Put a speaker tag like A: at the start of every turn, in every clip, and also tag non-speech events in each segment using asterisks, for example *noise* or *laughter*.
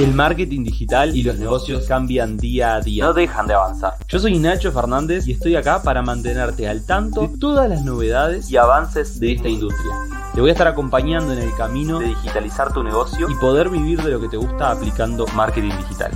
A: El marketing digital y los negocios cambian día a día.
B: No dejan de avanzar.
A: Yo soy Nacho Fernández y estoy acá para mantenerte al tanto de todas las novedades
B: Y avances
A: de esta industria. Te voy a estar acompañando en el camino
B: de digitalizar tu negocio
A: y poder vivir de lo que te gusta aplicando marketing digital.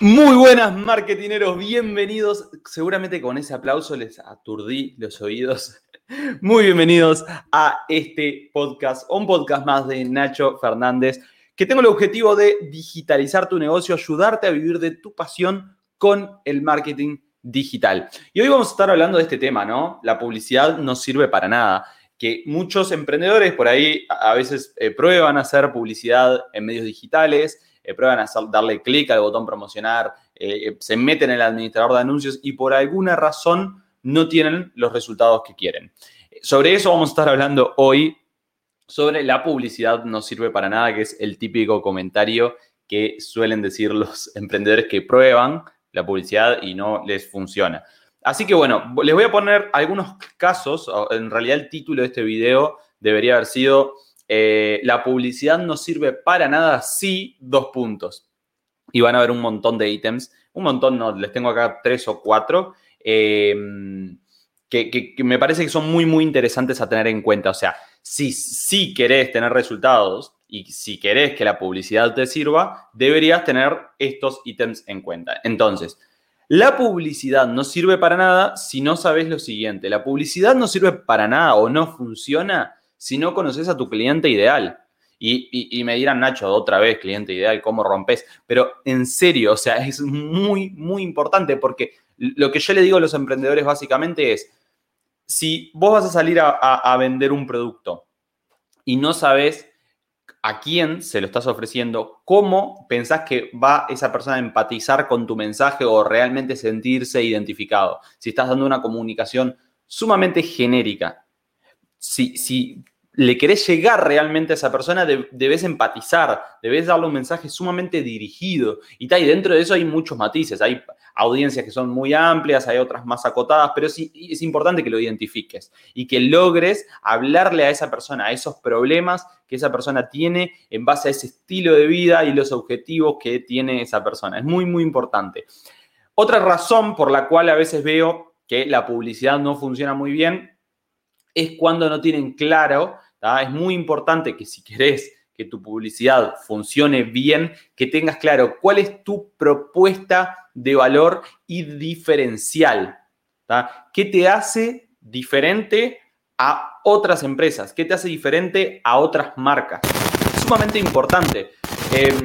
A: Muy buenas marketineros, bienvenidos. Seguramente con ese aplauso les aturdí los oídos. *laughs* Muy bienvenidos a este podcast, un podcast más de Nacho Fernández, que tengo el objetivo de digitalizar tu negocio, ayudarte a vivir de tu pasión con el marketing digital. Y hoy vamos a estar hablando de este tema, ¿no? La publicidad no sirve para nada. Que muchos emprendedores por ahí a veces eh, prueban hacer publicidad en medios digitales, eh, prueban a darle clic al botón promocionar, eh, se meten en el administrador de anuncios y por alguna razón no tienen los resultados que quieren. Sobre eso vamos a estar hablando hoy, sobre la publicidad no sirve para nada, que es el típico comentario que suelen decir los *laughs* emprendedores que prueban la publicidad y no les funciona. Así que bueno, les voy a poner algunos casos, en realidad el título de este video debería haber sido eh, la publicidad no sirve para nada si dos puntos. Y van a ver un montón de ítems, un montón, no, les tengo acá tres o cuatro, que, que, me parece que son muy, muy interesantes a tener en cuenta. O sea, si, si querés tener resultados y si querés que la publicidad te sirva, deberías tener estos ítems en cuenta. Entonces, la publicidad no sirve para nada si no sabes lo siguiente. La publicidad no sirve para nada o no funciona si no conoces a tu cliente ideal. Y, me dirán, Nacho, otra vez, cliente ideal, ¿cómo rompes? Pero en serio, o sea, *laughs* es muy, muy importante porque lo que yo le digo a los emprendedores básicamente es, si vos vas a salir a, vender un producto y no sabes a quién se lo estás ofreciendo, cómo pensás que va esa persona a empatizar con tu mensaje o realmente sentirse identificado. Si estás dando una comunicación sumamente genérica, si, si le querés llegar realmente a esa persona, debes empatizar, debes darle un mensaje sumamente dirigido. Y, y dentro de eso hay muchos matices. Hay audiencias que son muy amplias, hay otras más acotadas, pero sí, es importante que lo identifiques y que logres hablarle a esa persona, a esos problemas que esa persona tiene en base a ese estilo de vida y los objetivos que tiene esa persona. Es muy, muy importante. Otra razón por la cual a veces veo que la publicidad no funciona muy bien es cuando no tienen claro, es muy importante que si querés que tu publicidad funcione bien, que tengas claro cuál es tu propuesta de valor y diferencial. ¿Qué te hace diferente a otras empresas? ¿Qué te hace diferente a otras marcas? Es sumamente importante. Em,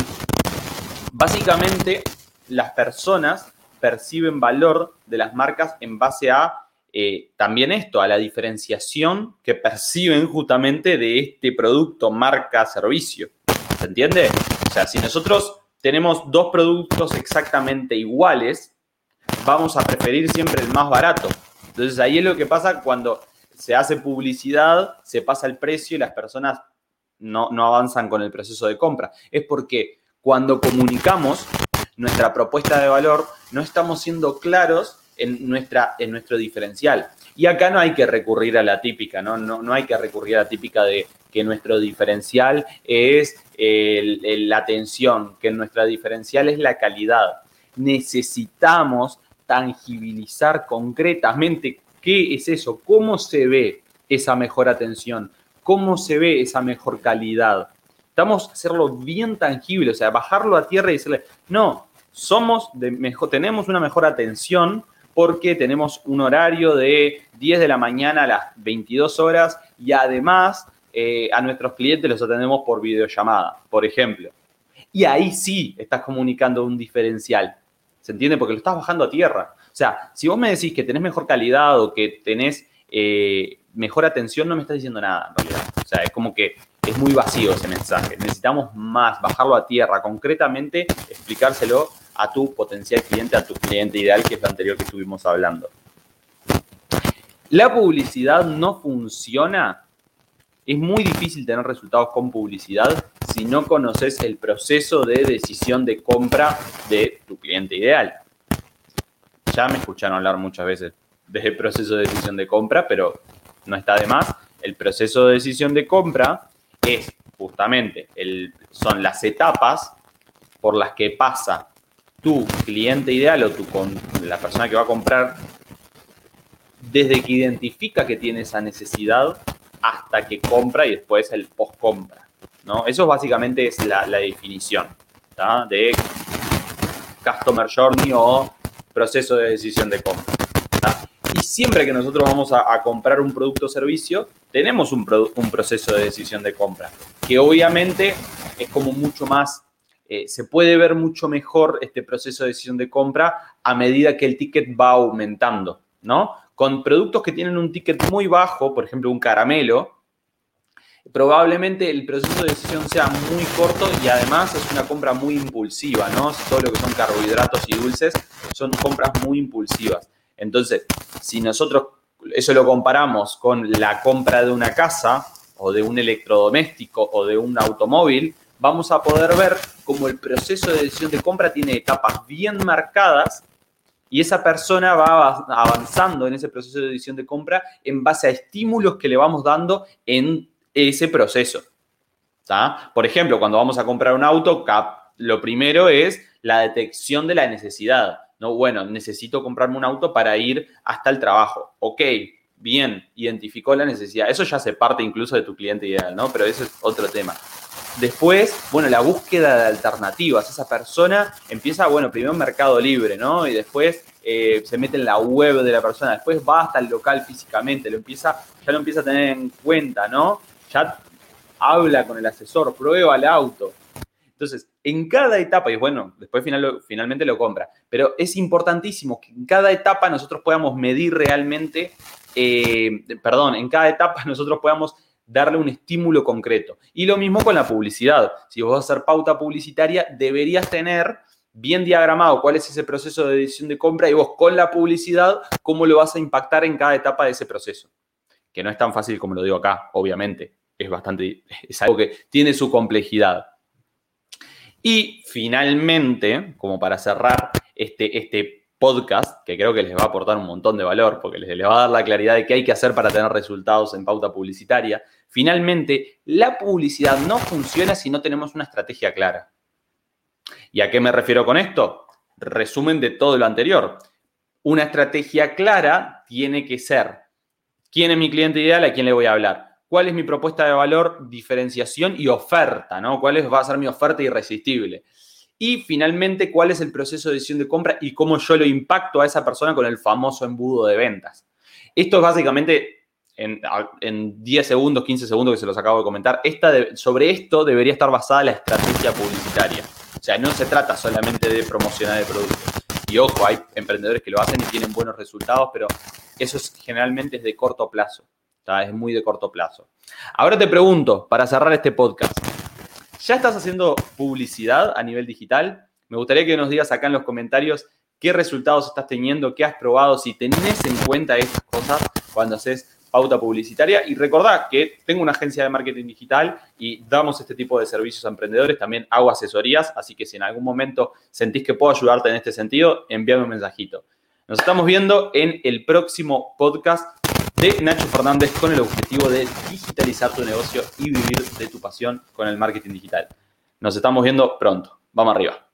A: básicamente, las personas perciben valor de las marcas en base a eh, también esto, a la diferenciación que perciben justamente de este producto, marca, servicio. ¿Se entiende? O sea, si nosotros tenemos dos productos exactamente iguales, vamos a preferir siempre el más barato. Entonces ahí es lo que pasa cuando se hace publicidad, se pasa el precio y las personas no, no avanzan con el proceso de compra. Es porque cuando comunicamos nuestra propuesta de valor, no estamos siendo claros en, nuestra, en nuestro diferencial. Y acá no hay que recurrir a la típica, ¿no? No, no hay que recurrir a la típica de que nuestro diferencial es la atención, que nuestra diferencial es la calidad. Necesitamos tangibilizar concretamente qué es eso, cómo se ve esa mejor atención, cómo se ve esa mejor calidad. Estamos hacerlo bien tangible, o sea, bajarlo a tierra y decirle, no, somos de mejor, tenemos una mejor atención porque tenemos un horario de 10 de la mañana a las 22 horas y además eh, a nuestros clientes los atendemos por videollamada, por ejemplo. Y ahí sí estás comunicando un diferencial. ¿Se entiende? Porque lo estás bajando a tierra. O sea, si vos me decís que tenés mejor calidad o que tenés eh, mejor atención, no me estás diciendo nada en realidad. O sea, es como que es muy vacío ese mensaje. Necesitamos más, bajarlo a tierra, concretamente explicárselo a tu potencial cliente, a tu cliente ideal, que es lo anterior que estuvimos hablando. La publicidad no funciona. Es muy difícil tener resultados con publicidad si no conoces el proceso de decisión de compra de tu cliente ideal. Ya me escucharon hablar muchas veces del *laughs* proceso de decisión de compra, pero no está de más. El proceso de decisión de compra es justamente el, son las etapas por las que pasa tu cliente ideal o tu, con, la persona que va a comprar desde que identifica que tiene esa necesidad hasta que compra y después el post-compra. ¿no? Eso básicamente es la, definición de Customer Journey o proceso de decisión de compra. Y siempre que nosotros vamos a, comprar un producto o servicio, tenemos un, un, proceso de decisión de compra, que obviamente es como mucho más, eh, se puede ver mucho mejor este proceso de decisión de compra a medida que el ticket va aumentando, ¿no? Con productos que tienen un ticket muy bajo, por ejemplo, un caramelo, probablemente el proceso de decisión sea muy corto y además es una compra muy impulsiva, ¿no? Todo lo que son carbohidratos y dulces son compras muy impulsivas. Entonces, si nosotros eso lo comparamos con la compra de una casa o de un electrodoméstico o de un automóvil, vamos a poder ver cómo el proceso de decisión de compra tiene etapas bien marcadas y esa persona va avanzando en ese proceso de decisión de compra en base a estímulos que le vamos dando en ese proceso. Por ejemplo, cuando vamos a comprar un auto, lo primero es la detección de la necesidad. ¿no? Bueno, necesito comprarme un auto para ir hasta el trabajo. Ok, bien, identificó la necesidad. Eso ya hace parte incluso de tu cliente ideal, ¿no? Pero eso es otro tema. Después, bueno, la búsqueda de alternativas. Esa persona empieza, bueno, primero Mercado Libre, ¿no? Y después eh, se mete en la web de la persona. Después va hasta el local físicamente, lo empieza, ya lo empieza a tener en cuenta, ¿no? Ya habla con el asesor, prueba el auto. Entonces, en cada etapa, y bueno, después finalmente lo compra, pero es importantísimo que en cada etapa nosotros podamos medir realmente, eh, perdón, en cada etapa *laughs* nosotros podamos darle un estímulo concreto. Y lo mismo con la publicidad. Si vos vas a hacer pauta publicitaria, deberías tener bien diagramado cuál es ese proceso de decisión de compra y vos con la publicidad, cómo lo vas a impactar en cada etapa de ese proceso. Que no es tan fácil como lo digo acá, obviamente. Es bastante, es algo que tiene su complejidad. Y finalmente, como para cerrar este, este podcast, que creo que les va a aportar un montón de valor, porque les, va a dar la claridad de qué hay que hacer para tener resultados en pauta publicitaria. Finalmente, la publicidad no funciona si no tenemos una estrategia clara. ¿Y a qué me refiero con esto? Resumen de todo lo anterior. Una estrategia clara tiene que ser quién es mi cliente ideal, a quién le voy a hablar, cuál es mi propuesta de valor, diferenciación y oferta, ¿no? ¿Cuál va a ser mi oferta irresistible? Y finalmente, cuál es el proceso de decisión de compra y cómo yo lo impacto a esa persona con el famoso embudo de ventas. Esto es básicamente en, 10 segundos, 15 segundos que se los acabo de comentar. Esta sobre esto debería estar basada la estrategia publicitaria. O sea, no se trata solamente de promocionar el producto. Y ojo, hay emprendedores que lo hacen y tienen buenos resultados, pero eso es, generalmente es de corto plazo. Es muy de corto plazo. Ahora te pregunto, para cerrar este podcast, ¿Ya estás haciendo publicidad a nivel digital? Me gustaría que nos digas acá en los comentarios qué resultados estás teniendo, qué has probado, si tenés en cuenta estas cosas cuando haces pauta publicitaria. Y recordad que tengo una agencia de marketing digital y damos este tipo de servicios a emprendedores. También hago asesorías, así que si en algún momento sentís que puedo ayudarte en este sentido, envíame un mensajito. Nos estamos viendo en el próximo podcast de Nacho Fernández con el objetivo de digitalizar tu negocio y vivir de tu pasión con el marketing digital. Nos estamos viendo pronto. Vamos arriba.